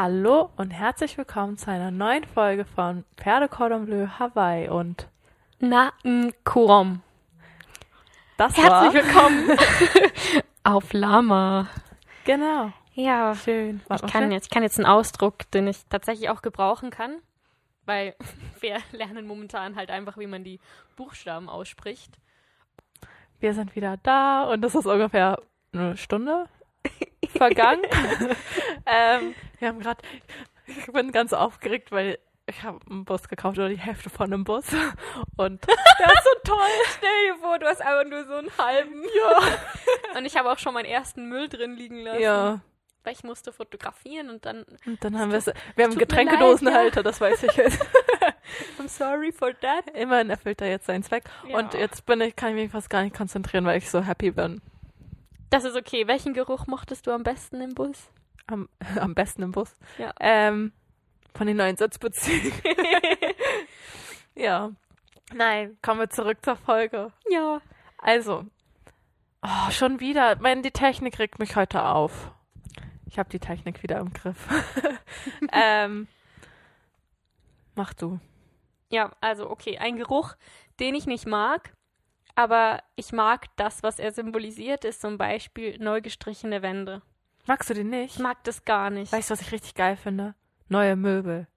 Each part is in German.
Hallo und herzlich willkommen zu einer neuen Folge von Pferde Cordon Bleu Hawaii und Na, Kurom. das Herzlich willkommen auf Lama. genau Ja, schön. ich kann, jetzt, ich kann jetzt einen Ausdruck, den ich tatsächlich auch gebrauchen kann, weil wir lernen momentan halt einfach, wie man die Buchstaben ausspricht. Wir sind wieder da und das ist ungefähr eine Stunde vergangen. ähm, wir haben gerade, ich bin ganz aufgeregt, weil ich habe einen Bus gekauft oder die Hälfte von einem Bus und der ist so toll. Stell dir vor, du hast einfach nur so einen halben. Ja. Und ich habe auch schon meinen ersten Müll drin liegen lassen. Ja. Weil ich musste fotografieren und dann. Und dann haben wir es, wir haben Getränkedosenhalter, das weiß ich jetzt. I'm sorry for that. Immerhin erfüllt er jetzt seinen Zweck. Ja. Und jetzt bin ich, kann ich mich fast gar nicht konzentrieren, weil ich so happy bin. Das ist okay. Welchen Geruch mochtest du am besten im Bus? Am, am besten im Bus. Ja. Ähm, von den neuen Sitzbezügen. ja. Nein, kommen wir zurück zur Folge. ja. Also, oh, schon wieder. Meine, die Technik regt mich heute auf. Ich habe die Technik wieder im Griff. ähm, mach du. Ja, also okay, ein Geruch, den ich nicht mag, aber ich mag das, was er symbolisiert, ist zum Beispiel neu gestrichene Wände. Magst du den Ich nicht? mag das gar nicht. Weißt du, was ich richtig geil finde? Neue Möbel.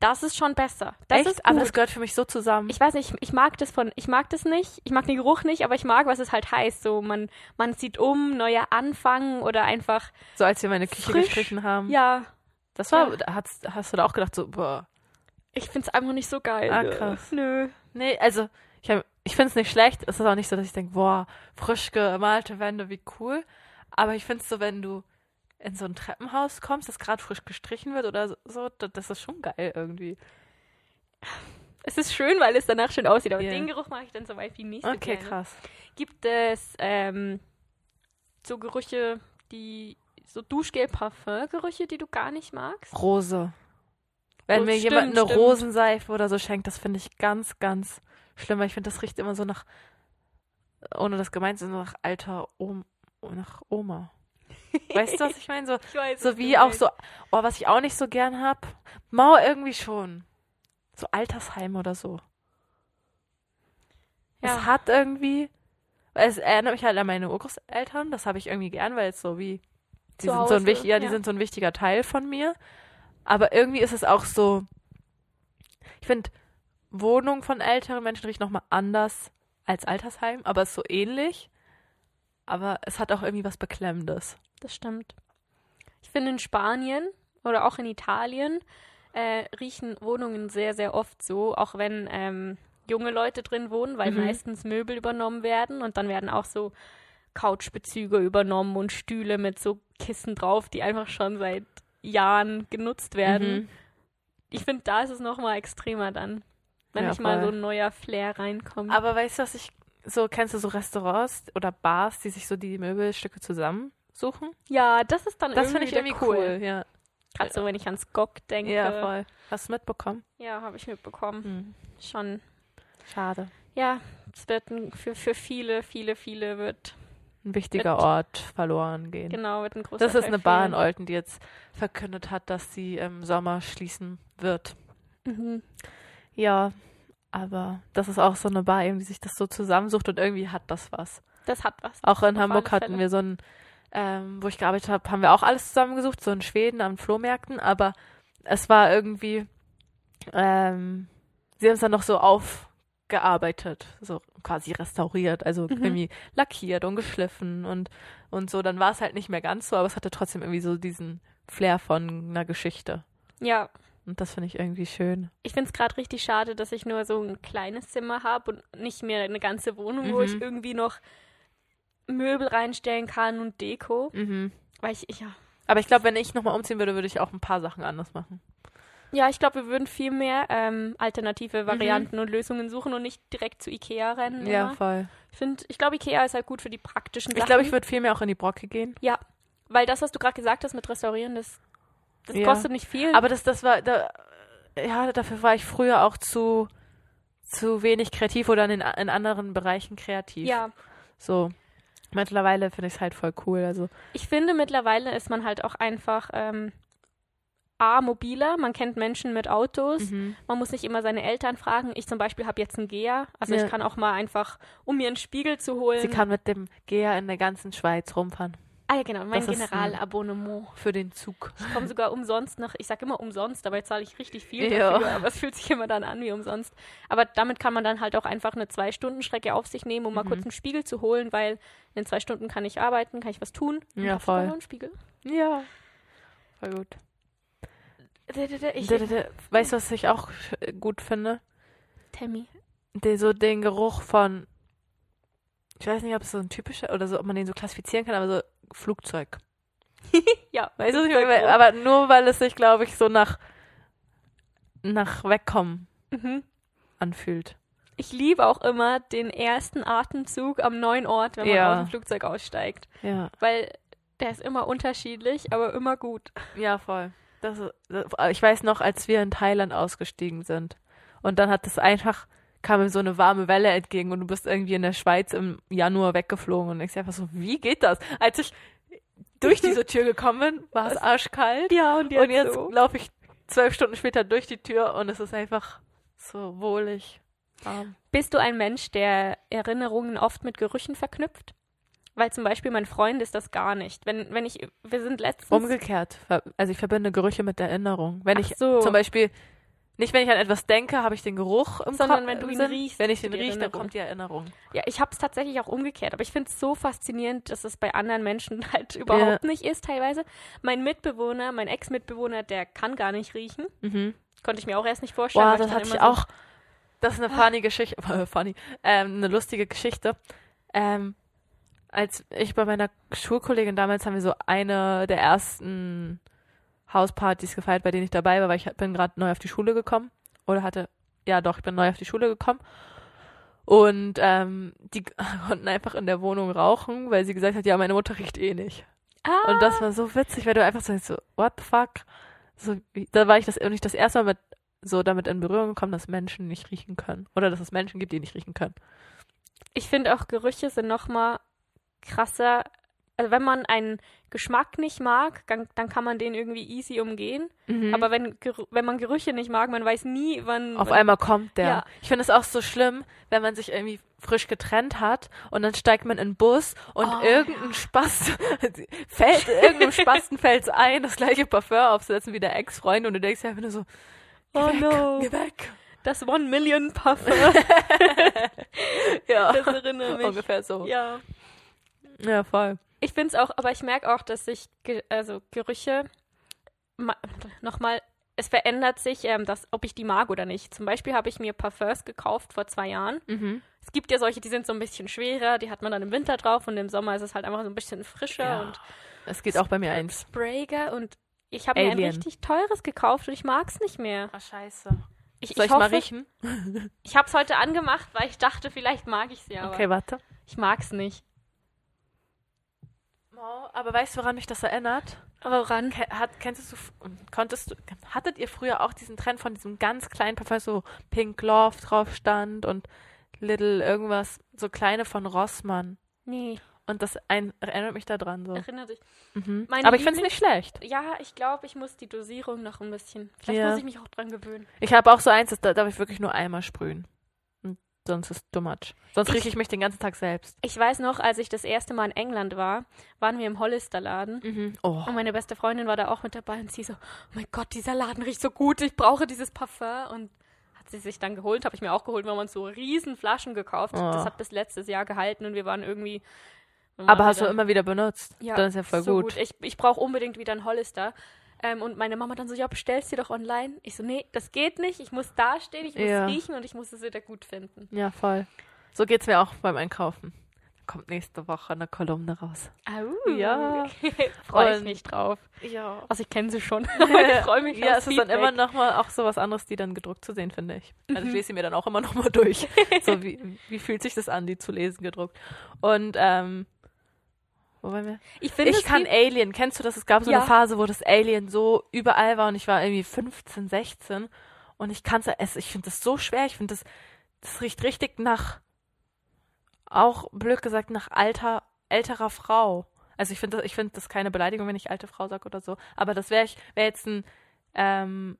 Das ist schon besser. Das Echt? ist Aber das gehört für mich so zusammen. ich weiß nicht, ich mag das von, ich mag das nicht, ich mag den Geruch nicht, aber ich mag, was es halt heißt. So, man, man zieht um, neuer Anfang oder einfach, so als wir meine Küche frisch. gestrichen haben. ja, Das war, hast, hast du da auch gedacht, so, boah. ich find's einfach nicht so geil. Ah, krass. Nö. Nee, also, ich, hab- ich finde es nicht schlecht. Es ist auch nicht so, dass ich denke, boah, frisch gemalte Wände, wie cool. Aber ich finde es so, wenn du in so ein Treppenhaus kommst, das gerade frisch gestrichen wird oder so, da- das ist schon geil irgendwie. Es ist schön, weil es danach schön aussieht, aber Ja. den Geruch mag ich dann zum Beispiel nicht so Okay, gerne. krass. Gibt es ähm, so Gerüche, die so Duschgel-Parfum-Gerüche, die du gar nicht magst? Rose. Wenn Oh, mir stimmt, jemand eine stimmt. Rosenseife oder so schenkt, das finde ich ganz, ganz schlimm. weil Ich finde, das riecht immer so nach, ohne das gemeint zu nach alter Oma, nach Oma. Weißt du, was ich meine? So, Ich weiß, So wie auch meinst. so, oh, was ich auch nicht so gern hab, Mauer irgendwie schon. So Altersheim oder so. Ja. Es hat irgendwie, es erinnert mich halt an meine Urgroßeltern, das habe ich irgendwie gern, weil es so wie, die Zu sind so ein wichtig, ja, die ja. sind so ein wichtiger Teil von mir. Aber irgendwie ist es auch so, ich finde, Wohnung von älteren Menschen riecht nochmal anders als Altersheim, aber ist so ähnlich. Aber es hat auch irgendwie was Beklemmendes. Das stimmt. Ich finde in Spanien oder auch in Italien äh, riechen Wohnungen sehr, sehr oft so, auch wenn ähm, junge Leute drin wohnen, weil Mhm. meistens Möbel übernommen werden und dann werden auch so Couchbezüge übernommen und Stühle mit so Kissen drauf, die einfach schon seit Jahren genutzt werden. Mhm. Ich finde, da ist es nochmal extremer dann, wenn Ja, nicht mal voll. so ein neuer Flair reinkommt. Aber weißt du, was ich so kennst du so Restaurants oder Bars, die sich so die Möbelstücke zusammensuchen? ja, das ist dann Das finde ich irgendwie wieder cool. Ja. Gerade so, wenn ich ans Gok denke. ja, voll. Hast du mitbekommen? Ja, habe ich mitbekommen. Hm. Schon. Schade. Ja, es wird ein, für, für viele, viele, viele wird, Ein wichtiger Mit- Ort verloren gehen. genau, wird ein großer Das ist Teil eine Bar in. Olten, die jetzt verkündet hat, dass sie im Sommer schließen wird. Mhm. Ja, aber das ist auch so eine Bar, eben, die sich das so zusammensucht und irgendwie hat das was. Das hat was. Auch in Hamburg hatten wir so ein, ähm, wo ich gearbeitet habe, haben wir auch alles zusammengesucht, so in Schweden an Flohmärkten, aber es war irgendwie, ähm, sie haben es dann noch so aufgearbeitet, so quasi restauriert, also Mhm. irgendwie lackiert und geschliffen und, und so. Dann war es halt nicht mehr ganz so, aber es hatte trotzdem irgendwie so diesen Flair von einer Geschichte. Ja, Und das finde ich irgendwie schön. ich finde es gerade richtig schade, dass ich nur so ein kleines Zimmer habe und nicht mehr eine ganze Wohnung, wo ich Mhm. irgendwie noch Möbel reinstellen kann und Deko. Mhm. Weil ich, ja. Aber ich glaube, wenn ich nochmal umziehen würde, würde ich auch ein paar Sachen anders machen. Ja, ich glaube, wir würden viel mehr ähm, alternative Mhm. Varianten und Lösungen suchen und nicht direkt zu Ikea rennen. Ja, immer. voll. Ich finde, ich glaube, Ikea ist halt gut für die praktischen Sachen. Ich glaube, ich würde viel mehr auch in die Brocke gehen. Ja, weil das, was du gerade gesagt hast mit Restaurieren, das, das Ja. kostet nicht viel. Aber das, das war, da, ja, dafür war ich früher auch zu, zu wenig kreativ oder in, in anderen Bereichen kreativ. ja, So. Mittlerweile finde ich es halt voll cool. Also, ich finde, mittlerweile ist man halt auch einfach ähm, A, mobiler, man kennt Menschen mit Autos, Mhm. man muss nicht immer seine Eltern fragen. Ich zum Beispiel habe jetzt einen Geher, also Ja. ich kann auch mal einfach, um mir einen Spiegel zu holen. Sie kann mit dem Geher in der ganzen Schweiz rumfahren. Ah ja, genau, mein Generalabonnement. Für den Zug. Ich komme sogar umsonst nach, ich sage immer umsonst, dabei zahle ich richtig viel Ja. dafür, aber es fühlt sich immer dann an wie umsonst. Aber damit kann man dann halt auch einfach eine Zwei-Stunden-Strecke auf sich nehmen, um mal Mhm. kurz einen Spiegel zu holen, weil in zwei Stunden kann ich arbeiten, kann ich was tun. Ja, voll. einen Spiegel. Ja. Voll gut. Ich, Weißt du, was ich auch gut finde? Tammy. Der, so den Geruch von, ich weiß nicht, ob es so ein typischer oder so, ob man den so klassifizieren kann, aber so Flugzeug. Ja, Weißt du, ich aber nur weil es sich, glaube ich, so nach, nach Wegkommen Mhm. anfühlt. Ich liebe auch immer den ersten Atemzug am neuen Ort, wenn man Ja. aus dem Flugzeug aussteigt. Ja. Weil der ist immer unterschiedlich, aber immer gut. Ja, voll. Das, das, ich weiß noch, als wir in Thailand ausgestiegen sind und dann hat es einfach, kam mir so eine warme Welle entgegen und du bist irgendwie in der Schweiz im Januar weggeflogen und ich einfach so, wie geht das? Als ich durch diese Tür gekommen bin, war es arschkalt Ja, und und jetzt laufe ich zwölf Stunden später durch die Tür und es ist einfach so wohlig. warm. Bist du ein Mensch, der Erinnerungen oft mit Gerüchen verknüpft? Weil zum Beispiel mein Freund ist das gar nicht. Wenn, wenn ich, wir sind letztens. Umgekehrt. Also ich verbinde Gerüche mit Erinnerung. Wenn Ach ich so. zum Beispiel, nicht wenn ich an etwas denke, habe ich den Geruch im Sondern Kopf, wenn du ihn Sinn. riechst, Wenn ich den rieche, dann kommt die Erinnerung. Ja, ich habe es tatsächlich auch umgekehrt, aber ich finde es so faszinierend, dass es bei anderen Menschen halt überhaupt nicht ist teilweise. Mein Mitbewohner, mein Ex-Mitbewohner, der kann gar nicht riechen. Mhm. Konnte ich mir auch erst nicht vorstellen. Boah, das hatte ich immer so- auch. Das ist eine funny Geschichte. Funny. Ähm, eine lustige Geschichte. Ähm, als ich bei meiner Schulkollegin damals haben wir so eine der ersten Hauspartys gefeiert, bei denen ich dabei war, weil ich bin gerade neu auf die Schule gekommen. Oder hatte, ja doch, ich bin neu auf die Schule gekommen. Und ähm, die konnten einfach in der Wohnung rauchen, weil sie gesagt hat, ja, meine Mutter riecht eh nicht. Ah, Und das war so witzig, weil du einfach so, so what the fuck? So, wie- da war ich das nicht das erste Mal mit so damit in Berührung gekommen, dass Menschen nicht riechen können. Oder dass es Menschen gibt, die nicht riechen können. ich finde auch Gerüche sind noch mal krasser. Also wenn man einen Geschmack nicht mag, dann, dann kann man den irgendwie easy umgehen. Aber wenn, wenn man Gerüche nicht mag, man weiß nie, wann. auf wann, einmal kommt der. Ja. Ich finde es auch so schlimm, wenn man sich irgendwie frisch getrennt hat und dann steigt man in den Bus und Oh, irgendein Spaß fällt, irgendeinem Spasten fällt ein, das gleiche Parfum aufsetzen wie der Ex-Freund und du denkst ja einfach nur so, Oh weg, no. geh weg. Das One Million Parfum. Ja, Das erinnert mich. ungefähr so. Ja. Ja, voll. Ich finde es auch, aber ich merke auch, dass sich Ge also Gerüche ma- nochmal, es verändert sich, ähm, dass, ob ich die mag oder nicht. Zum Beispiel habe ich mir Parfums gekauft vor zwei Jahren. Mhm. Es gibt ja solche, die sind so ein bisschen schwerer, die hat man dann im Winter drauf und im Sommer ist es halt einfach so ein bisschen frischer Ja. und Es geht auch bei mir eins. sprayiger und ich habe mir ein richtig teures gekauft und ich mag es nicht mehr. Ah, scheiße. Ich, Soll ich, ich, mal hoffe, riechen? ich habe es heute angemacht, weil ich dachte, vielleicht mag ich es ja, aber Okay, warte. ich mag es nicht. Oh, aber weißt du, woran mich das erinnert? Aber woran? Ke hat, kennst du, konntest du, hattet ihr früher auch diesen Trend von diesem ganz kleinen Parfum, so Pink Love drauf stand und Little irgendwas, so kleine von Rossmann. Nee, Und das ein, erinnert mich da dran so. erinnert dich. Mhm. Aber ich finde es nicht schlecht. Ja, ich glaube, ich muss die Dosierung noch ein bisschen. Vielleicht Ja. muss ich mich auch dran gewöhnen. Ich habe auch so eins, das da darf ich wirklich nur einmal sprühen. Sonst ist too much. Sonst rieche ich mich den ganzen Tag selbst. Ich weiß noch, als ich das erste Mal in England war, waren wir im Hollister-Laden. Mhm. Oh. Und meine beste Freundin war da auch mit dabei und sie so, oh mein Gott, dieser Laden riecht so gut, ich brauche dieses Parfum. Und hat sie sich dann geholt, habe ich mir auch geholt, weil man so riesen Flaschen gekauft. Oh. Das hat bis letztes Jahr gehalten und wir waren irgendwie... wir Aber hast du immer wieder benutzt? Ja, Dann ist ja voll so gut. Ich, ich brauche unbedingt wieder einen Hollister. Ähm, und meine Mama dann so, ja, bestellst du doch online. Ich so, nee, das geht nicht. Ich muss da stehen, ich muss Ja. riechen und ich muss es wieder gut finden. Ja, voll. So geht's mir auch beim Einkaufen. Kommt nächste Woche eine Kolumne raus. Au. Ja. Freue ich mich drauf. Ja. Also ich kenne sie schon. ich freue mich Ja, es ist dann Feedback. immer noch mal auch so was anderes, die dann gedruckt zu sehen, finde ich. Also Mhm. ich lese sie mir dann auch immer noch mal durch. so wie, wie fühlt sich das an, die zu lesen gedruckt. Und ähm, wo waren wir? Ich finde, Ich kann Alien. Kennst du das? Es gab so Ja. eine Phase, wo das Alien so überall war und ich war irgendwie 15, 16 und ich kann es. Ich finde das so schwer. Ich finde das, das riecht richtig nach, auch blöd gesagt, nach alter, älterer Frau. Also ich finde das, ich finde das keine Beleidigung, wenn ich alte Frau sage oder so. Aber das wäre ich, wäre jetzt ein ähm,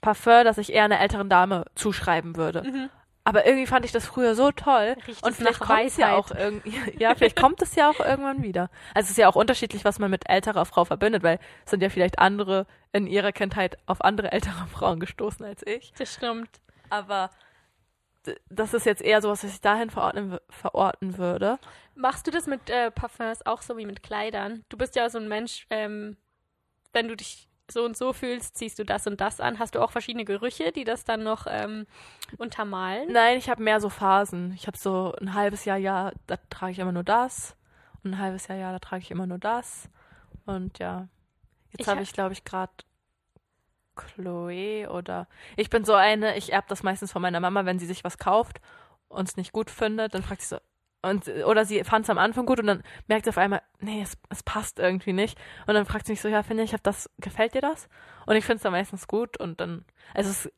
Parfum, das ich eher einer älteren Dame zuschreiben würde. Mhm. Aber irgendwie fand ich das früher so toll. Riecht und vielleicht kommt es ja auch irgendwie, ja, vielleicht kommt es ja auch irgendwann wieder. Also es ist ja auch unterschiedlich, was man mit älterer Frau verbindet, weil es sind ja vielleicht andere in ihrer Kindheit auf andere ältere Frauen gestoßen als ich. Das stimmt. Aber das ist jetzt eher sowas, was ich dahin verordnen, verorten würde. Machst du das mit äh, Parfums auch so wie mit Kleidern? Du bist ja so ein Mensch, ähm, wenn du dich so und so fühlst, ziehst du das und das an. Hast du auch verschiedene Gerüche, die das dann noch ähm, untermalen? Nein, ich habe mehr so Phasen. Ich habe so ein halbes Jahr, ja, da trage ich immer nur das. Und ein halbes Jahr, ja, da trage ich immer nur das. Und ja, jetzt Ich habe ha- ich, glaube ich, gerade Chloe oder ich bin so eine, ich erb das meistens von meiner Mama, wenn sie sich was kauft und es nicht gut findet, dann fragt sie so, und, oder sie fand es am Anfang gut und dann merkt sie auf einmal, nee, es, es passt irgendwie nicht. Und dann fragt sie mich so, ja, finde ich, hab das, gefällt dir das? Und ich finde es dann meistens gut und dann, also es,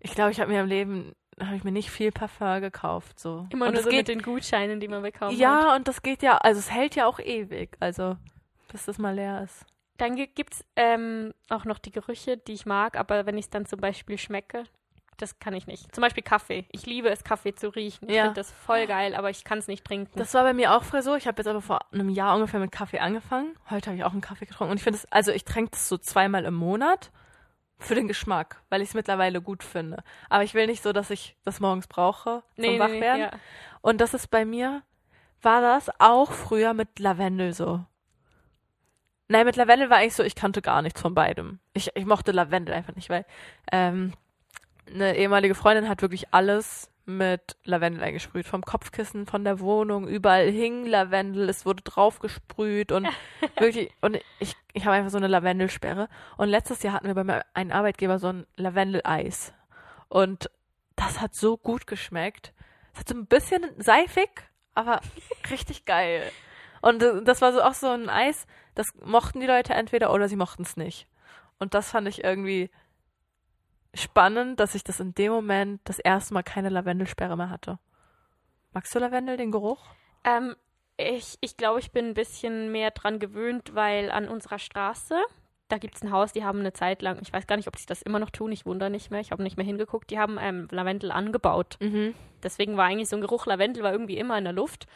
ich glaube, ich habe mir im Leben, habe ich mir nicht viel Parfum gekauft, so. Immer und nur es so geht, mit den Gutscheinen, die man bekommen hat. ja, und das geht ja, also es hält ja auch ewig, also, bis das mal leer ist. Dann gibt es ähm, auch noch die Gerüche, die ich mag, aber wenn ich es dann zum Beispiel schmecke, das kann ich nicht. Zum Beispiel Kaffee. Ich liebe es, Kaffee zu riechen. Ich Ja. finde das voll geil, aber ich kann es nicht trinken. Das war bei mir auch früher so. Ich habe jetzt aber vor einem Jahr ungefähr mit Kaffee angefangen. Heute habe ich auch einen Kaffee getrunken. Und ich finde es, also ich trinke das so zweimal im Monat für den Geschmack, weil ich es mittlerweile gut finde. Aber ich will nicht so, dass ich das morgens brauche zum Wachwerden. ja. Und das ist bei mir, war das auch früher mit Lavendel so. Nein, mit Lavendel war eigentlich so, ich kannte gar nichts von beidem. Ich, ich mochte Lavendel einfach nicht, weil ähm, eine ehemalige Freundin hat wirklich alles mit Lavendel eingesprüht. Vom Kopfkissen, von der Wohnung, überall hing Lavendel, es wurde drauf gesprüht und wirklich, und ich, ich habe einfach so eine Lavendelsperre. Und letztes Jahr hatten wir bei einen Arbeitgeber so ein Lavendel-Eis. Und das hat so gut geschmeckt. Es hat so ein bisschen seifig, aber richtig geil. Und das war so auch so ein Eis, das mochten die Leute entweder oder sie mochten es nicht. Und das fand ich irgendwie spannend, dass ich das in dem Moment das erste Mal keine Lavendelsperre mehr hatte. Magst du Lavendel, den Geruch? Ähm, ich ich glaube, ich bin ein bisschen mehr dran gewöhnt, weil an unserer Straße, da gibt es ein Haus, die haben eine Zeit lang, ich weiß gar nicht, ob sie das immer noch tun, ich wundere nicht mehr, ich habe nicht mehr hingeguckt, die haben ähm, Lavendel angebaut. Mhm. Deswegen war eigentlich so ein Geruch Lavendel war irgendwie immer in der Luft.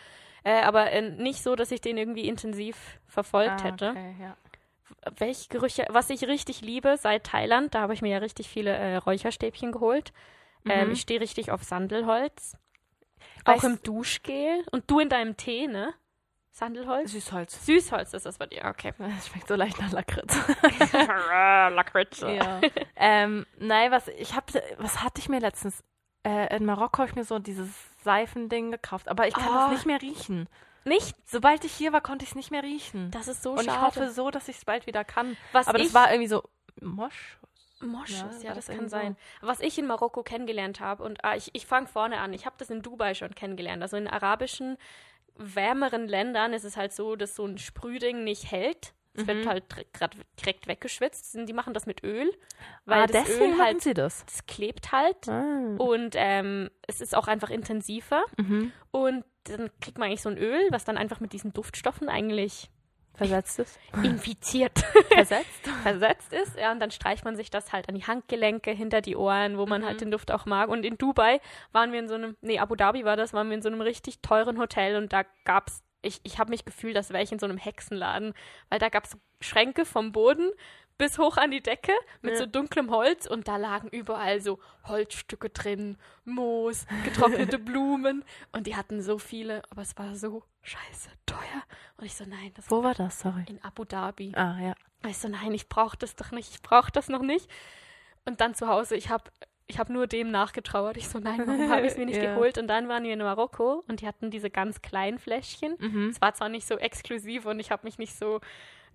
Äh, aber äh, nicht so, dass ich den irgendwie intensiv verfolgt hätte. Ah, Okay, ja. Welche Gerüche, was ich richtig liebe seit Thailand, da habe ich mir ja richtig viele äh, Räucherstäbchen geholt. Ähm, Mhm. ich stehe richtig auf Sandelholz. Auch Weißt- im Duschgel. Und du in deinem Tee, ne? Sandelholz? Süßholz. Süßholz ist das bei dir, okay. Das schmeckt so leicht nach Lakritz. Lakritz. ja. ähm, nein, was ich hab, was hatte ich mir letztens? Äh, in Marokko habe ich mir so dieses Seifending gekauft, aber ich kann Oh. das nicht mehr riechen. Nicht? Sobald ich hier war, konnte ich es nicht mehr riechen. Das ist so Und ich schade. hoffe so, dass ich es bald wieder kann. was Aber ich, das war irgendwie so Mosch. Moschus, Ja, ja, das das kann sein. Was ich in Marokko kennengelernt habe, und ah, ich, ich fange vorne an, ich habe das in Dubai schon kennengelernt. Also in arabischen, wärmeren Ländern ist es halt so, dass so ein Sprühding nicht hält. Es wird Mhm. halt grad direkt weggeschwitzt. Und Die machen das mit Öl, weil ah, das deswegen Öl halt, sie das. das klebt halt. Ah. Und ähm, es ist auch einfach intensiver. Mhm. Und dann kriegt man eigentlich so ein Öl, was dann einfach mit diesen Duftstoffen eigentlich Versetzt es? infiziert Versetzt? versetzt ist. Ja, und dann streicht man sich das halt an die Handgelenke, hinter die Ohren, wo man Mhm. halt den Duft auch mag. Und in Dubai waren wir in so einem, nee, Abu Dhabi war das, waren wir in so einem richtig teuren Hotel und da gab's, ich, ich habe mich gefühlt, als wäre ich in so einem Hexenladen, weil da gab's Schränke vom Boden bis hoch an die Decke mit Ja. so dunklem Holz und da lagen überall so Holzstücke drin, Moos, getrocknete Blumen und die hatten so viele, aber es war so scheiße teuer. Und ich so, nein, das Wo war das? Sorry. in Abu Dhabi. Ah, ja. Ich so, nein, ich brauche das doch nicht, ich brauche das noch nicht. Und dann zu Hause, ich habe ich hab nur dem nachgetrauert. Ich so, nein, warum habe ich es mir nicht Ja. geholt? Und dann waren wir in Marokko und die hatten diese ganz kleinen Fläschchen. Mhm. Es war zwar nicht so exklusiv und ich habe mich nicht so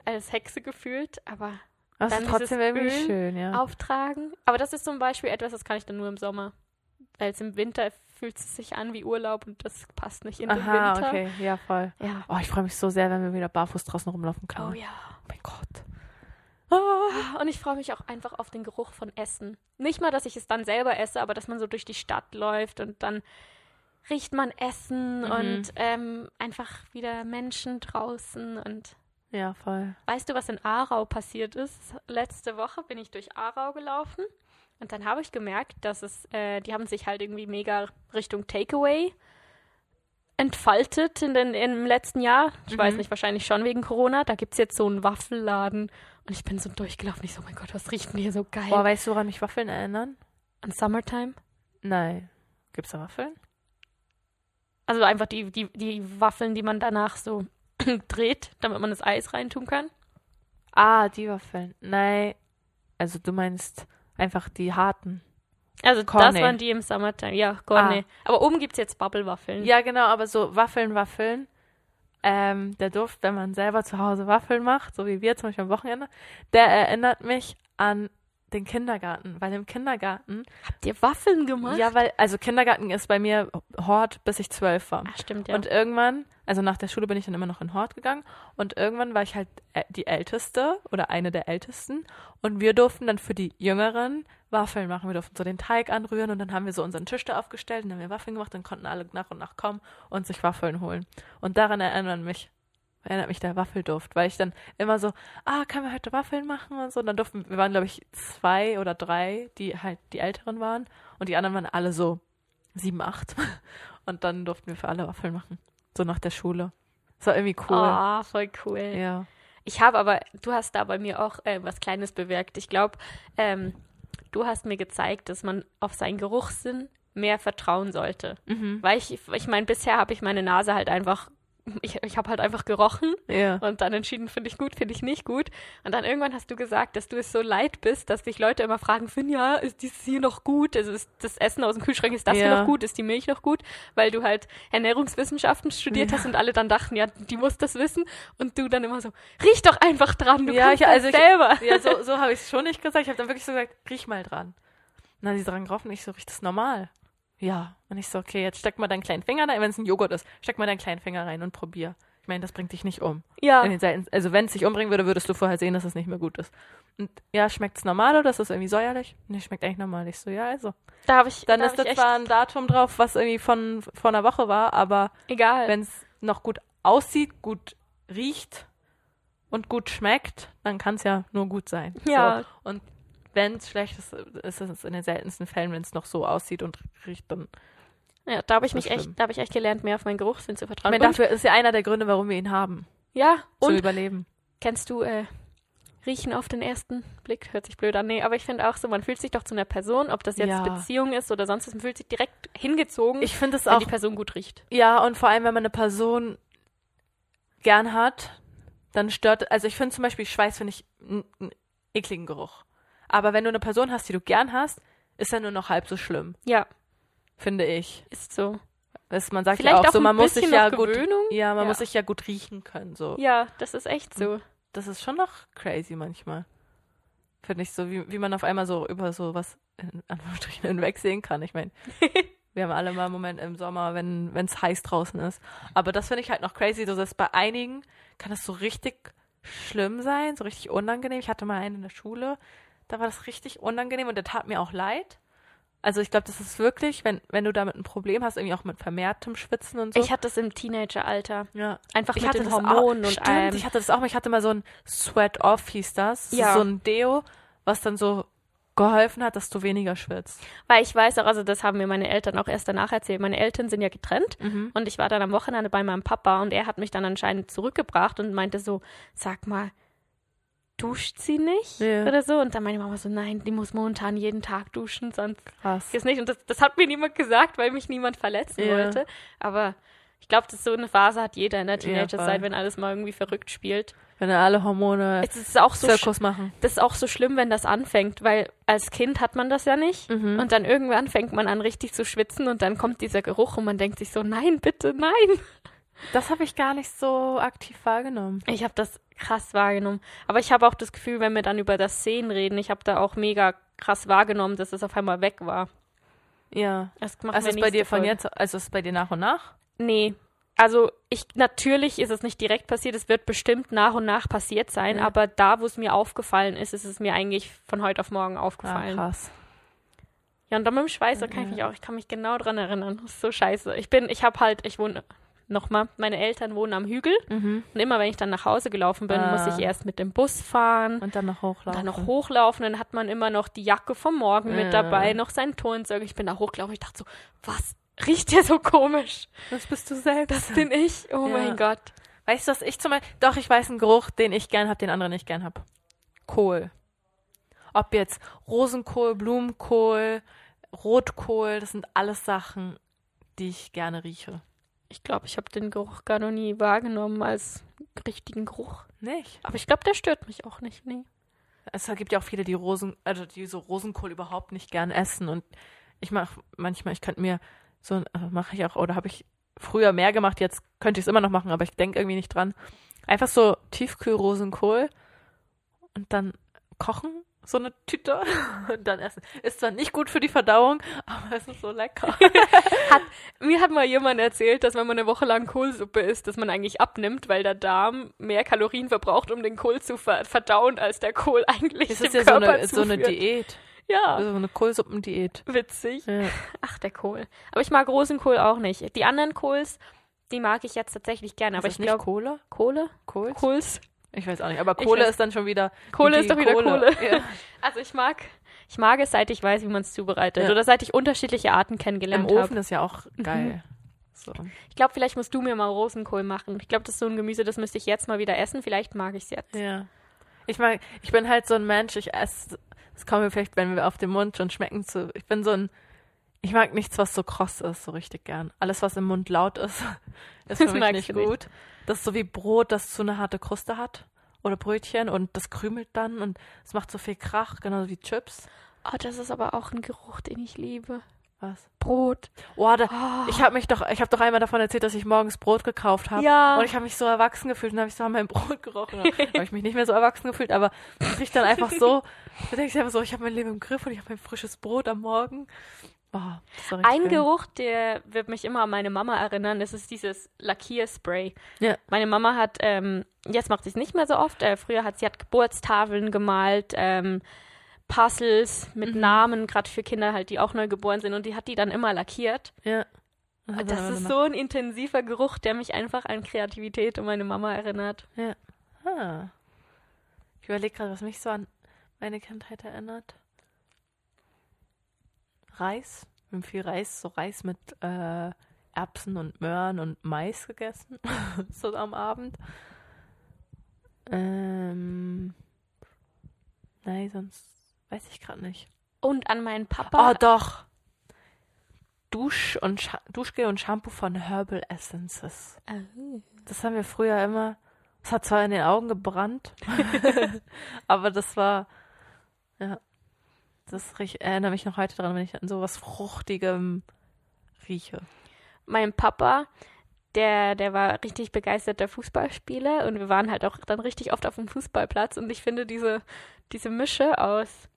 als Hexe gefühlt, aber Das Dann ist trotzdem irgendwie Öl schön, ja. auftragen. Aber das ist zum Beispiel etwas, das kann ich dann nur im Sommer. Weil es im Winter fühlt es sich an wie Urlaub und das passt nicht in den Aha, Winter. okay, ja, voll. Ja. Oh, ich freue mich so sehr, wenn wir wieder barfuß draußen rumlaufen können. Oh ja. Oh mein Gott. Oh. Und ich freue mich auch einfach auf den Geruch von Essen. Nicht mal, dass ich es dann selber esse, aber dass man so durch die Stadt läuft und dann riecht man Essen Mhm. und ähm, einfach wieder Menschen draußen und Ja, voll. Weißt du, was in Aarau passiert ist? Letzte Woche bin ich durch Aarau gelaufen und dann habe ich gemerkt, dass es, äh, die haben sich halt irgendwie mega Richtung Takeaway entfaltet in den, im letzten Jahr. Ich weiß Mhm. nicht, wahrscheinlich schon wegen Corona. Da gibt es jetzt so einen Waffelladen und ich bin so durchgelaufen. Ich so, oh mein Gott, was riecht denn hier so geil? Boah, weißt du, woran mich Waffeln erinnern? An Summertime? Nein. Gibt's da Waffeln? Also einfach die, die, die Waffeln, die man danach so dreht, damit man das Eis reintun kann. Ah, die Waffeln. Nein. Also du meinst einfach die harten. Also Cornet. das waren die im Summertime. Ja, Cornet. Aber oben gibt es jetzt Bubble-Waffeln. Ja, genau, aber so Waffeln, Waffeln. Ähm, der Duft, wenn man selber zu Hause Waffeln macht, so wie wir zum Beispiel am Wochenende, der erinnert mich an den Kindergarten. Weil im Kindergarten, Habt ihr Waffeln gemacht? ja, weil, also Kindergarten ist bei mir Hort, bis ich zwölf war. Ach, stimmt, ja. Und irgendwann, also nach der Schule bin ich dann immer noch in Hort gegangen und irgendwann war ich halt ä- die Älteste oder eine der Ältesten und wir durften dann für die Jüngeren Waffeln machen. Wir durften so den Teig anrühren und dann haben wir so unseren Tisch da aufgestellt und dann haben wir Waffeln gemacht, dann konnten alle nach und nach kommen und sich Waffeln holen. Und daran erinnern mich, erinnert mich der Waffelduft, weil ich dann immer so, ah, können wir heute Waffeln machen und so. Und dann durften, wir waren glaube ich zwei oder drei, die halt die Älteren waren und die anderen waren alle so sieben, acht. Und dann durften wir für alle Waffeln machen. So nach der Schule. Das war irgendwie cool. Ah, voll cool. Ja. Ich habe aber, du hast da bei mir auch äh, was Kleines bewirkt. Ich glaube, ähm, du hast mir gezeigt, dass man auf seinen Geruchssinn mehr vertrauen sollte. Mhm. Weil ich, ich meine, bisher habe ich meine Nase halt einfach, ich, ich habe halt einfach gerochen Ja. und dann entschieden, finde ich gut, finde ich nicht gut. Und dann irgendwann hast du gesagt, dass du es so leid bist, dass dich Leute immer fragen, Finja, ist dieses hier noch gut? Also ist das Essen aus dem Kühlschrank, ist das hier Ja. noch gut? Ist die Milch noch gut? Weil du halt Ernährungswissenschaften studiert Ja. hast und alle dann dachten, ja, die muss das wissen. Und du dann immer so, riech doch einfach dran, du Ja, kannst ich- also ich- selber. Ja, so, so habe ich es schon nicht gesagt. Ich habe dann wirklich so gesagt, riech mal dran. Und dann sie dran gerochen und ich so, riecht das normal? Ja. Und ich so, okay, jetzt steck mal deinen kleinen Finger rein, wenn es ein Joghurt ist, steck mal deinen kleinen Finger rein und probier. Ich meine, das bringt dich nicht um. Ja, also wenn es dich umbringen würde, würdest du vorher sehen, dass es nicht mehr gut ist. Und ja, schmeckt es normal oder ist es irgendwie säuerlich? Nee, schmeckt eigentlich normal. Ich so, ja, also. da habe ich, Dann da ist hab da ich echt, zwar ein Datum drauf, was irgendwie von vor einer Woche war, aber egal. wenn es noch gut aussieht, gut riecht und gut schmeckt, dann kann es ja nur gut sein. Ja. So. Und wenn es schlecht ist, ist es in den seltensten Fällen, wenn es noch so aussieht und riecht, dann. ja, da habe ich mich ist echt, schlimm. da habe ich echt gelernt, mehr auf meinen Geruchssinn zu Ich vertrauen. meine, Und, dafür ist ja einer der Gründe, warum wir ihn haben. ja, Zu und überleben. Kennst du äh, Riechen auf den ersten Blick? Hört sich blöd an. Nee, aber ich finde auch so, man fühlt sich doch zu einer Person, ob das jetzt Ja. Beziehung ist oder sonst was, man fühlt sich direkt hingezogen, Ich finde es wenn auch. die Person gut riecht. Ja, und vor allem, wenn man eine Person gern hat, dann stört. Also ich finde zum Beispiel Schweiß finde ich einen ekligen Geruch. Aber wenn du eine Person hast, die du gern hast, ist er nur noch halb so schlimm, Ja, finde ich. ist so. Das, man sagt Vielleicht ja auch, auch so, man muss sich ja gut, ja, man Ja. muss sich ja gut riechen können. So, Ja, das ist echt so. das ist schon noch crazy manchmal. Finde ich so, wie, wie man auf einmal so über so was in Anführungsstrichen hinwegsehen kann. Ich meine, wir haben alle mal einen Moment im Sommer, wenn es heiß draußen ist. Aber das finde ich halt noch crazy, so dass bei einigen kann das so richtig schlimm sein, so richtig unangenehm. Ich hatte mal einen in der Schule, da war das richtig unangenehm und der tat mir auch leid. Also ich glaube, das ist wirklich, wenn, wenn du damit ein Problem hast, irgendwie auch mit vermehrtem Schwitzen und so. Ich hatte das im Teenageralter. ja. Einfach Ich mit hatte den das Hormonen auch, und stimmt, allem. ich hatte das auch mal. Ich hatte mal so ein Sweat-Off, hieß das. das Ja. so ein Deo, was dann so geholfen hat, dass du weniger schwitzt. Weil ich weiß auch, also das haben mir meine Eltern auch erst danach erzählt. Meine Eltern sind ja getrennt Mhm. und ich war dann am Wochenende bei meinem Papa und er hat mich dann anscheinend zurückgebracht und meinte so, sag mal, duscht sie nicht Ja. oder so? Und dann meine Mama so, nein, die muss momentan jeden Tag duschen, sonst Krass. geht's nicht. Und das, das hat mir niemand gesagt, weil mich niemand verletzen Ja. wollte. Aber ich glaube, das ist so eine Phase hat jeder in der Ja, Teenagerzeit, voll. wenn alles mal irgendwie verrückt spielt. Wenn alle Hormone Es ist auch so Zirkus machen. das ist auch so schlimm, wenn das anfängt, weil als Kind hat man das ja nicht. Mhm. Und dann irgendwann fängt man an, richtig zu schwitzen und dann kommt dieser Geruch und man denkt sich so, nein, bitte, nein. Das habe ich gar nicht so aktiv wahrgenommen. Ich habe das krass wahrgenommen. Aber ich habe auch das Gefühl, wenn wir dann über das Szenen reden, ich habe da auch mega krass wahrgenommen, dass es auf einmal weg war. Ja. Das macht Also ist bei dir von jetzt, also ist es bei dir nach und nach? Nee. Also ich natürlich ist es nicht direkt passiert, es wird bestimmt nach und nach passiert sein, Ja. aber da, wo es mir aufgefallen ist, ist es mir eigentlich von heute auf morgen Ah, aufgefallen. krass. Ja, und dann mit dem Schweiß, da kann ich mich auch, ich kann mich genau dran erinnern. Das ist so scheiße. Ich bin, ich habe halt, ich wohne nochmal, meine Eltern wohnen am Hügel Mhm. und immer wenn ich dann nach Hause gelaufen bin, Ah. muss ich erst mit dem Bus fahren. Und dann noch hochlaufen. Dann noch hochlaufen, dann hat man immer noch die Jacke vom Morgen mit Ja. dabei, noch sein Turnzeug. Ich bin da hochgelaufen, ich dachte so, was riecht hier so komisch? Das bist du selbst. Das bin ich. Oh Ja. mein Gott. Weißt du, was ich zum Beispiel. Doch, ich weiß einen Geruch, den ich gern hab, den andere nicht gern hab. Kohl. Ob jetzt Rosenkohl, Blumenkohl, Rotkohl, das sind alles Sachen, die ich gerne rieche. Ich glaube, ich habe den Geruch gar noch nie wahrgenommen als richtigen Geruch. Nicht? Aber ich glaube, der stört mich auch nicht. Nee. Es gibt ja auch viele, die Rosen, also die so Rosenkohl überhaupt nicht gern essen. Und ich mach manchmal, ich könnte mir so, also mache ich auch, oder habe ich früher mehr gemacht, jetzt könnte ich es immer noch machen, aber ich denke irgendwie nicht dran. Einfach so Tiefkühl-Rosenkohl und dann kochen, so eine Tüte und dann essen. Ist zwar nicht gut für die Verdauung, aber es ist so lecker. Mir hat mal jemand erzählt, dass wenn man eine Woche lang Kohlsuppe isst, dass man eigentlich abnimmt, weil der Darm mehr Kalorien verbraucht, um den Kohl zu ver verdauen, als der Kohl eigentlich dem ist ja so Körper eine, so eine. Diät. Ja, So eine Kohlsuppendiät. witzig. Ja. Ach, der Kohl. Aber ich mag Rosenkohl auch nicht. Die anderen Kohls, die mag ich jetzt tatsächlich gerne. Aber ich das nicht glaube, Kohle? Kohle? Kohl? Kohls? Ich weiß auch nicht, aber Kohle ist dann schon wieder. Kohle ist doch wieder Kohle. Ja. Also ich mag, ich mag es, seit ich weiß, wie man es zubereitet. Ja. Oder seit ich unterschiedliche Arten Im kennengelernt Ofen habe. ist ja auch geil. So. Ich glaube, vielleicht musst du mir mal Rosenkohl machen. Ich glaube, das ist so ein Gemüse, das müsste ich jetzt mal wieder essen. Vielleicht mag ich es jetzt. Ja. Ich mag, ich bin halt so ein Mensch, ich esse, das kommen wir vielleicht, wenn wir auf dem Mund schon schmecken zu. Ich bin so ein, ich mag nichts, was so kross ist, so richtig gern. Alles, was im Mund laut ist, ist für Das mich nicht gut. Das ist so wie Brot, das so eine harte Kruste hat. Oder Brötchen und das krümelt dann und es macht so viel Krach, genauso wie Chips. Oh, das ist aber auch ein Geruch, den ich liebe. Was? Brot. Oh, da, Oh. ich habe mich doch, ich habe doch einmal davon erzählt, dass ich morgens Brot gekauft habe. Ja. Und ich habe mich so erwachsen gefühlt und habe ich so an meinem Brot gerochen. Habe ich mich nicht mehr so erwachsen gefühlt, aber es riecht dann einfach so. Da denke ich einfach so, ich habe mein Leben im Griff und ich habe mein frisches Brot am Morgen. Das richtig Ein. Geruch, der wird mich immer an meine Mama erinnern, das ist dieses Lackierspray. Ja. Meine Mama hat, ähm, jetzt macht sie es nicht mehr so oft, äh, früher hat sie hat Geburtstafeln gemalt, ähm, Puzzles mit Mhm. Namen, gerade für Kinder halt, die auch neu geboren sind und die hat die dann immer lackiert. Ja. Und das ist so ein intensiver Geruch, der mich einfach an Kreativität und meine Mama erinnert. Ah. Ich überlege gerade, was mich so an meine Kindheit erinnert. Reis. Wir haben viel Reis, so Reis mit äh, Erbsen und Möhren und Mais gegessen. so am Abend. Ähm. Nein, sonst weiß ich gerade nicht. Und an meinen Papa. Oh, doch. Dusch und Duschgel und Shampoo von Herbal Essences. Oh. Das haben wir früher immer. Es hat zwar in den Augen gebrannt, aber das war, ja, das riech, erinnere mich noch heute dran, wenn ich an sowas Fruchtigem rieche. mein Papa, der, der war richtig begeisterter Fußballspieler und wir waren halt auch dann richtig oft auf dem Fußballplatz und ich finde diese, diese Mische aus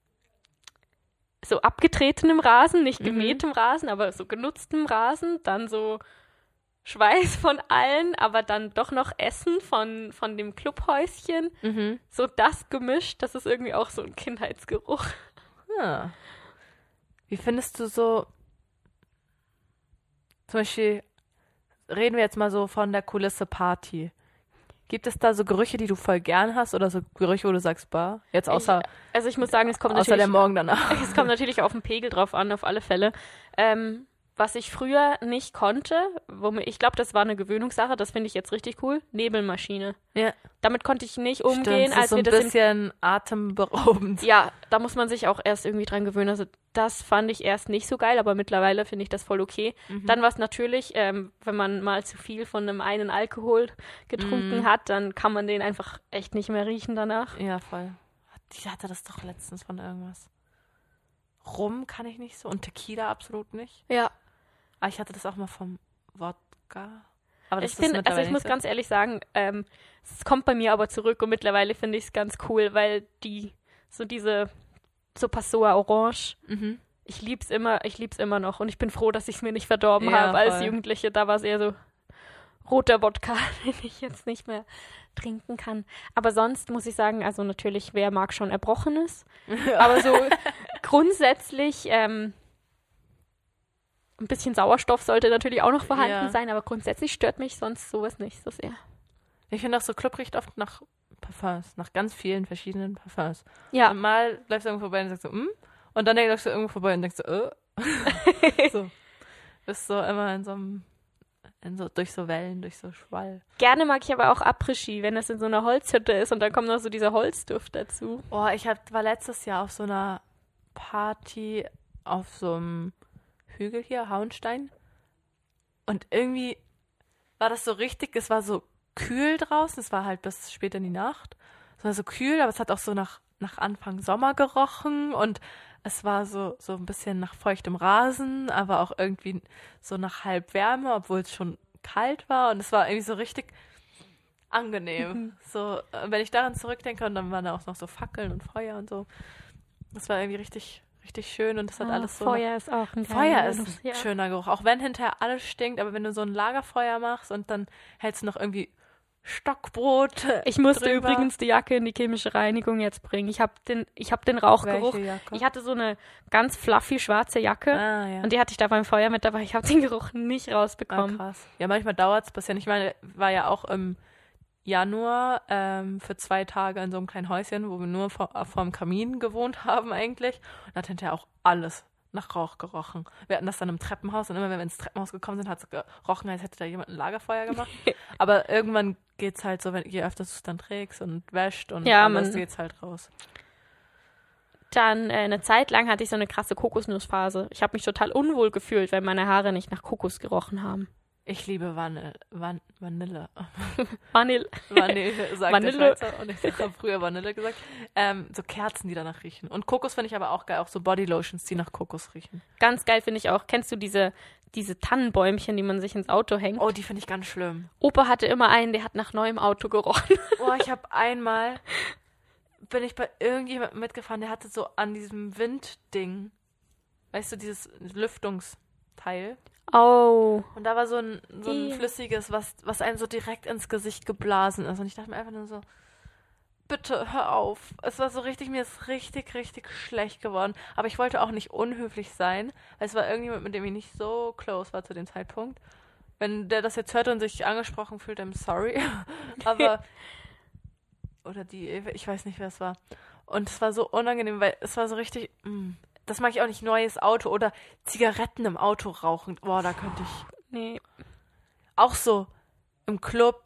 so abgetretenem Rasen, nicht Mhm. gemähtem Rasen, aber so genutztem Rasen, dann so Schweiß von allen, aber dann doch noch Essen von, von dem Clubhäuschen. Mhm. So das gemischt, das ist irgendwie auch so ein Kindheitsgeruch. Ja. Wie findest du so, zum Beispiel, reden wir jetzt mal so von der Kulisse Party. Gibt es da so Gerüche, die du voll gern hast oder so Gerüche, wo du sagst, bah, jetzt außer, Also ich muss sagen, es kommt außer natürlich der Morgen danach? Es kommt natürlich auf den Pegel drauf an, auf alle Fälle. Ähm, was ich früher nicht konnte, womit, ich glaube, das war eine Gewöhnungssache, das finde ich jetzt richtig cool, Nebelmaschine. Ja. Damit konnte ich nicht Stimmt, umgehen, das ist als so wir ein das bisschen atemberaubend. Ja, da muss man sich auch erst irgendwie dran gewöhnen. Also das fand ich erst nicht so geil, aber mittlerweile finde ich das voll okay. Mhm. Dann war es natürlich, ähm, wenn man mal zu viel von einem einen Alkohol getrunken Mhm. hat, dann kann man den einfach echt nicht mehr riechen danach. Ja, voll. Die hatte das doch letztens von irgendwas. Rum kann ich nicht so und Tequila absolut nicht. Ja. Aber ich hatte das auch mal vom Wodka. Aber das ich finde, also ich muss nicht ganz ehrlich sagen, ähm, es kommt bei mir aber zurück und mittlerweile finde ich es ganz cool, weil die, so diese, so Passoa Orange, so. Mhm. ich lieb's immer, ich lieb's immer noch und ich bin froh, dass ich es mir nicht verdorben Ja, habe als. Jugendliche. Da war es eher so roter Wodka, den ich jetzt nicht mehr trinken kann. Aber sonst muss ich sagen, also natürlich, wer mag schon Erbrochenes, aber so grundsätzlich, ähm, Ein bisschen Sauerstoff sollte natürlich auch noch vorhanden Ja. sein, aber grundsätzlich stört mich sonst sowas nicht so sehr. Ich finde auch so Club riecht oft nach Parfums, nach ganz vielen verschiedenen Parfums. Ja, Und mal läufst du irgendwo vorbei und sagst so, hm? Und dann läufst du irgendwo vorbei und denkst so, äh. so. Bist so immer in so einem, in so, durch so Wellen, durch so Schwall. gerne mag ich aber auch Après-Ski, wenn es in so einer Holzhütte ist und dann kommt noch so dieser Holzduft dazu. Oh, ich hab, war letztes Jahr auf so einer Party auf so einem Hügel hier, Hauenstein. Und irgendwie war das so richtig, es war so kühl draußen, es war halt bis spät in die Nacht. Es war so kühl, aber es hat auch so nach, nach Anfang Sommer gerochen und es war so, so ein bisschen nach feuchtem Rasen, aber auch irgendwie so nach halb Wärme, obwohl es schon kalt war und es war irgendwie so richtig angenehm. so, äh, wenn ich daran zurückdenke und dann waren da auch noch so Fackeln und Feuer und so. Das war irgendwie richtig, richtig schön und es hat Ah, alles so. Feuer ist auch ein Feuer ist ein ja. schöner Geruch, auch wenn hinterher alles stinkt, aber wenn du so ein Lagerfeuer machst und dann hältst du noch irgendwie Stockbrot. Ich musste drüber. übrigens die Jacke in die chemische Reinigung jetzt bringen. Ich habe den, ich hab den Rauchgeruch. Ich hatte so eine ganz fluffy schwarze Jacke ah, ja. und die hatte ich da beim Feuer mit dabei. Ich habe den Geruch nicht ah, rausbekommen. krass. Ja, manchmal dauert es bisschen. Ich meine, war ja auch im Januar ähm, für zwei Tage in so einem kleinen Häuschen, wo wir nur vor, vor dem Kamin gewohnt haben eigentlich. Und hat hinterher auch alles nach Rauch gerochen. Wir hatten das dann im Treppenhaus und immer wenn wir ins Treppenhaus gekommen sind, hat es gerochen, als hätte da jemand ein Lagerfeuer gemacht. Aber irgendwann geht's halt so, wenn je öfter du es dann trägst und wäscht und Ja, man- geht's halt raus. Dann äh, eine Zeit lang hatte ich so eine krasse Kokosnussphase. Ich habe mich total unwohl gefühlt, weil meine Haare nicht nach Kokos gerochen haben. Ich liebe Vanille. Van Vanille. Vanille. Vanille sagt Vanille. der Schweizer und ich habe früher Vanille gesagt. Ähm, so Kerzen, die danach riechen. Und Kokos finde ich aber auch geil, auch so Bodylotions, die nach Kokos riechen. Ganz geil finde ich auch. Kennst du diese, diese Tannenbäumchen, die man sich ins Auto hängt? Oh, die finde ich ganz schlimm. Opa hatte immer einen, der hat nach neuem Auto gerochen. Oh, ich habe einmal, bin ich bei irgendjemandem mitgefahren, der hatte so an diesem Windding, weißt du, dieses Lüftungsteil. Oh. Und da war so ein, so ein flüssiges, was, was einem so direkt ins Gesicht geblasen ist. Und ich dachte mir einfach nur so, bitte hör auf. Es war so richtig, mir ist richtig, richtig schlecht geworden. Aber ich wollte auch nicht unhöflich sein, weil es war irgendjemand, mit dem ich nicht so close war zu dem Zeitpunkt. Wenn der das jetzt hört und sich angesprochen fühlt, I'm sorry. Aber, oder die, ich weiß nicht, wer es war. Und es war so unangenehm, weil es war so richtig, mm, das mag ich auch nicht, neues Auto oder Zigaretten im Auto rauchen. Boah, da könnte ich Nee. auch so im Club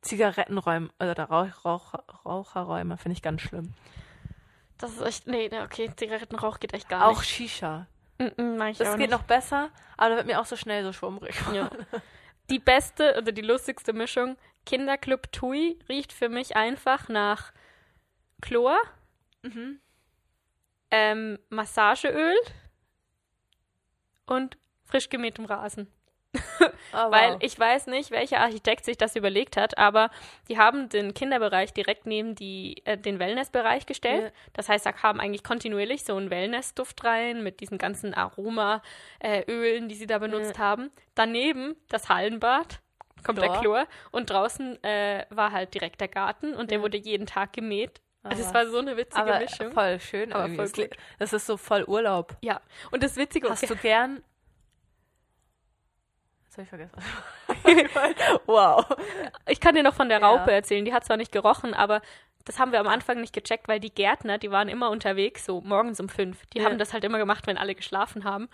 Zigarettenräume oder Rauch, Rauch, Raucherräume finde ich ganz schlimm. Das ist echt. Nee, nee, okay. Zigarettenrauch geht echt gar Auch nicht. Shisha. Mm, mm, Das auch geht nicht. noch besser, aber da wird mir auch so schnell so schwummrig. Ja. Die beste oder die lustigste Mischung, Kinderclub Tui, riecht für mich einfach nach Chlor, Mhm. Ähm, Massageöl und frisch gemähtem Rasen. Oh, Weil wow. ich weiß nicht, welcher Architekt sich das überlegt hat, aber die haben den Kinderbereich direkt neben die, äh, den Wellnessbereich gestellt. Ja. Das heißt, da kam eigentlich kontinuierlich so ein Wellnessduft rein mit diesen ganzen Aromaölen, äh, die sie da benutzt haben. Daneben das Hallenbad, komplett Chlor. Chlor. Und draußen äh, war halt direkt der Garten und der Ja. wurde jeden Tag gemäht. Also es war so eine witzige aber Mischung. voll schön. Aber voll gut. Das ist so voll Urlaub. Ja, und das Witzige Hast du gern. Das habe ich vergessen. wow. Ich kann dir noch von der Ja. Raupe erzählen. Die hat zwar nicht gerochen, aber das haben wir am Anfang nicht gecheckt, weil die Gärtner, die waren immer unterwegs, so morgens um fünf. Die Ja. haben das halt immer gemacht, wenn alle geschlafen haben.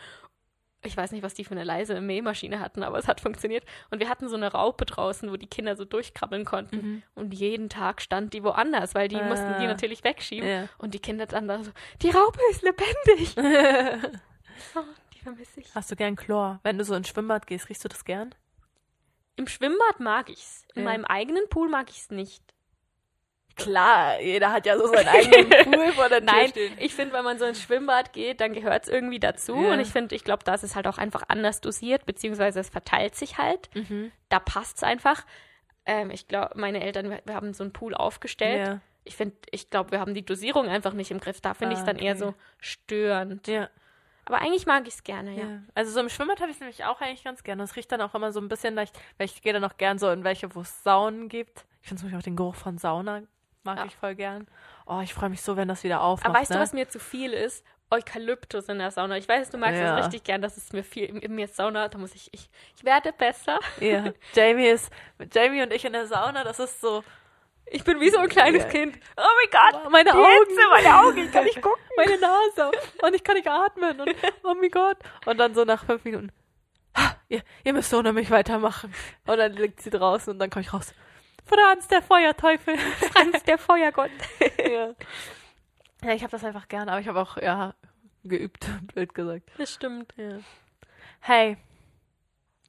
Ich weiß nicht, was die für eine leise Mähmaschine hatten, aber es hat funktioniert. Und wir hatten so eine Raupe draußen, wo die Kinder so durchkrabbeln konnten. Und jeden Tag stand die woanders, weil die Ah. mussten die natürlich wegschieben. Ja. Und die Kinder dann da so, die Raupe ist lebendig. oh, die vermisse ich. Hast du gern Chlor? Wenn du so ins Schwimmbad gehst, riechst du das gern? Im Schwimmbad mag ich's. In Ja. meinem eigenen Pool mag ich's nicht. Klar, jeder hat ja so seinen eigenen Pool vor der Tür Nein, stehen. ich finde, wenn man so ins Schwimmbad geht, dann gehört es irgendwie dazu. Ja. Und ich finde, ich glaube, da ist es halt auch einfach anders dosiert, beziehungsweise es verteilt sich halt. Mhm. Da passt es einfach. Ähm, ich glaube, meine Eltern, wir, wir haben so einen Pool aufgestellt. Ja. Ich finde, ich glaube, wir haben die Dosierung einfach nicht im Griff. Da finde ich Ah, es dann eher okay. so störend. Ja. Aber eigentlich mag ich es gerne, ja. Ja. Also so im Schwimmbad habe ich es nämlich auch eigentlich ganz gerne. Es riecht dann auch immer so ein bisschen leicht, weil ich gehe dann auch gern so in welche, wo es Saunen gibt. Ich finde zum Beispiel auch den Geruch von Sauna mag Ja. ich voll gern. Oh, ich freue mich so, wenn das wieder aufmacht. Aber weißt ne? du, was mir zu viel ist? Eukalyptus in der Sauna. Ich weiß, du magst Ja. das richtig gern, das ist mir viel, in, mir Sauna, da muss ich, ich, ich werde besser. Ja. Jamie ist, Jamie und ich in der Sauna, das ist so, Ich bin wie so ein kleines. Kind. Oh mein Gott, meine Augen, Hitze, meine Augen, ich kann nicht gucken. meine Nase und ich kann nicht atmen und oh mein Gott. Und dann so nach fünf Minuten, "Ha, ihr, ihr müsst ohne mich weitermachen. Und dann liegt sie draußen und dann komme ich raus. Franz, der Feuerteufel. Franz, der Feuergott. ja. ja, ich habe das einfach gerne, aber ich habe auch, ja, geübt, blöd gesagt. Das stimmt. Ja. Hey,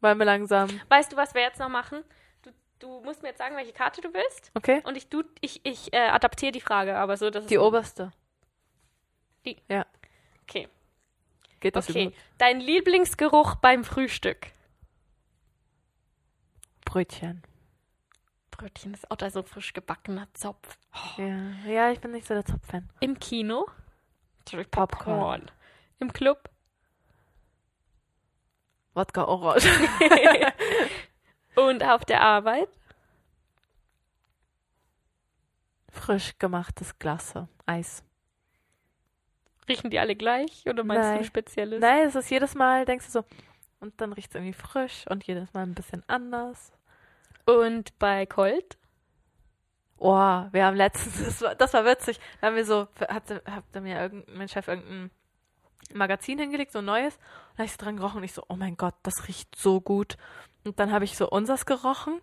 wollen wir langsam, Weißt du, was wir jetzt noch machen? Du, du musst mir jetzt sagen, welche Karte du willst. okay? Und ich, du, ich, ich äh, adaptiere die Frage, aber so, dass Die oberste. Okay. Geht das Okay. überhaupt? Dein Lieblingsgeruch beim Frühstück? Brötchen. Brötchen ist auch da so frisch gebackener Zopf. Ja. ja, ich bin nicht so der Zopf-Fan. Im Kino? Natürlich Popcorn. Im Club? Wodka Orange. Und auf der Arbeit? Frisch gemachtes Glasse. Eis. Riechen die alle gleich oder meinst Nein. du ein spezielles? Nein, es ist jedes Mal, denkst du so, und dann riecht es irgendwie frisch und jedes Mal ein bisschen anders. Und bei Colt? Oh, wir haben letztens, das war, das war witzig, da haben wir so, hat, hat mir irgendein, mein Chef irgendein Magazin hingelegt, so ein neues, und da habe ich so dran gerochen und ich so, oh mein Gott, das riecht so gut. Und dann habe ich so unsers gerochen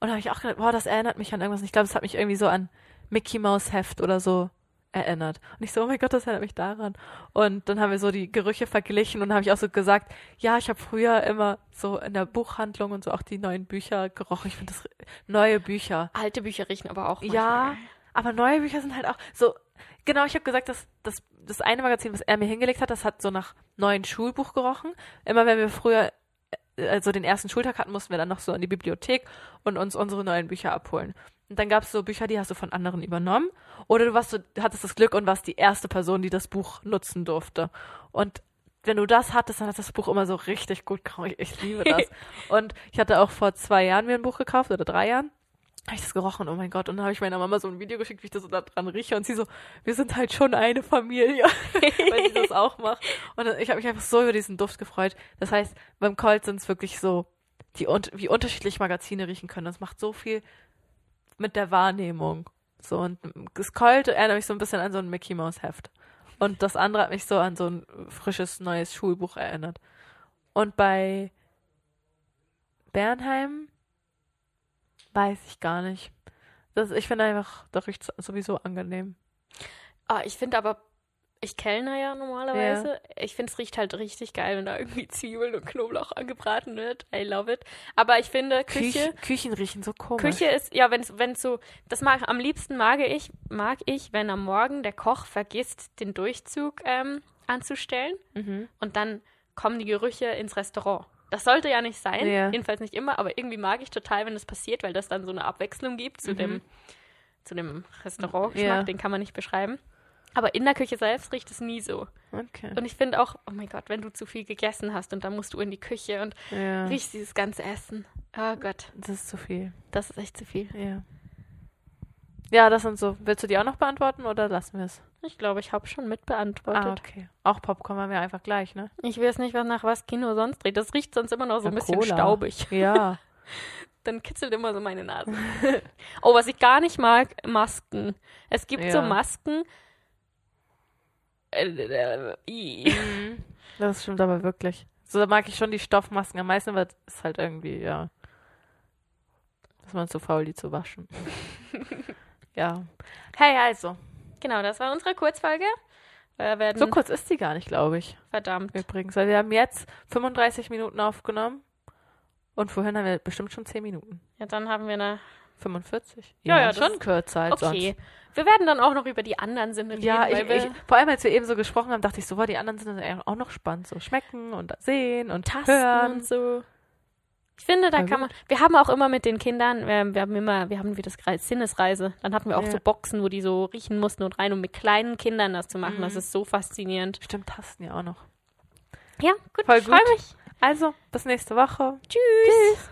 und habe ich auch gedacht, boah, das erinnert mich an irgendwas. Und ich glaube, es hat mich irgendwie so an Mickey Mouse Heft oder so erinnert. Und ich so, oh mein Gott, das erinnert mich daran. Und dann haben wir so die Gerüche verglichen und habe ich auch so gesagt, ja, ich habe früher immer so in der Buchhandlung und so auch die neuen Bücher gerochen. Ich finde das neue Bücher. Alte Bücher riechen aber auch Ja, aber neue Bücher sind halt auch so. Genau, ich habe gesagt, dass das, das eine Magazin, was er mir hingelegt hat, das hat so nach neuen Schulbuch gerochen. Immer wenn wir früher äh, also den ersten Schultag hatten, mussten wir dann noch so in die Bibliothek und uns unsere neuen Bücher abholen. Und dann gab es so Bücher, die hast du von anderen übernommen. Oder du warst so, hattest das Glück und warst die erste Person, die das Buch nutzen durfte. Und wenn du das hattest, dann hat das Buch immer so richtig gut gerochen. Ich, ich liebe das. und ich hatte auch vor zwei Jahren mir ein Buch gekauft oder drei Jahren habe ich das gerochen, oh mein Gott. Und dann habe ich meiner Mama so ein Video geschickt, wie ich das so da dran rieche. Und sie so, wir sind halt schon eine Familie, weil sie das auch macht. Und ich habe mich einfach so über diesen Duft gefreut. Das heißt, beim Colt sind es wirklich so, die, wie unterschiedlich Magazine riechen können. Das macht so viel mit der Wahrnehmung. So, und das Colt erinnert mich so ein bisschen an so ein Mickey Mouse Heft. Und das andere hat mich so an so ein frisches, neues Schulbuch erinnert. Und bei Bernheim weiß ich gar nicht. Das, ich finde einfach, da riecht sowieso angenehm. Ah, ich finde aber, ich kellner ja normalerweise. Ich finde, es riecht halt richtig geil, wenn da irgendwie Zwiebeln und Knoblauch angebraten wird. I love it. Aber ich finde, Küche, Küche, Küchen riechen so komisch. Küche ist, ja, wenn es wenn so, das mag, am liebsten mag ich, mag ich, wenn am Morgen der Koch vergisst, den Durchzug ähm, anzustellen Mhm. und dann kommen die Gerüche ins Restaurant. Das sollte ja nicht sein, Ja. jedenfalls nicht immer, aber irgendwie mag ich total, wenn das passiert, weil das dann so eine Abwechslung gibt zu Mhm. dem, zu dem Restaurantgeschmack, Ja. den kann man nicht beschreiben. Aber in der Küche selbst riecht es nie so. Okay. Und ich finde auch, oh mein Gott, wenn du zu viel gegessen hast und dann musst du in die Küche und Ja. riechst dieses ganze Essen. Oh Gott, Das ist zu viel. das ist echt zu viel. Ja. Ja, das sind so. Willst du die auch noch beantworten oder lassen wir es? Ich glaube, ich habe schon mitbeantwortet. Ah, okay. Auch Popcorn haben wir einfach gleich, ne? Ich weiß nicht, was nach was Kino sonst dreht. Das riecht sonst immer noch so ein bisschen Cola. staubig. Ja. Dann kitzelt immer so meine Nase. oh, was ich gar nicht mag, Masken. Es gibt so Ja. Masken. Mhm. Das stimmt aber wirklich. So da mag ich schon die Stoffmasken am meisten, aber es ist halt irgendwie, ja. Ist man zu faul, die zu waschen. ja. Hey, also. Genau, das war unsere Kurzfolge. So kurz ist die gar nicht, glaube ich. verdammt. Übrigens. Weil wir haben jetzt 35 Minuten aufgenommen. Und vorhin haben wir bestimmt schon 10 Minuten. Ja, dann haben wir eine. 45? Ja, ja, schon kürzer als Okay. Wir werden dann auch noch über die anderen Sinne sonst. Ja, reden. ich, ich, vor allem als wir eben so gesprochen haben, dachte ich so, wow, die anderen sind ja auch noch spannend. So schmecken und sehen und Tasten hören. und so. Ich finde, da Voll kann man. Wir haben auch immer mit den Kindern, wir, wir haben immer, wir haben wie das Kreis Sinnesreise. Dann hatten wir auch Ja. so Boxen, wo die so riechen mussten und rein, um mit kleinen Kindern das zu machen. Mhm. Das ist so faszinierend. Stimmt, Tasten ja auch noch. Ja, gut, Voll ich freue gut. mich. Also, bis nächste Woche. Tschüss.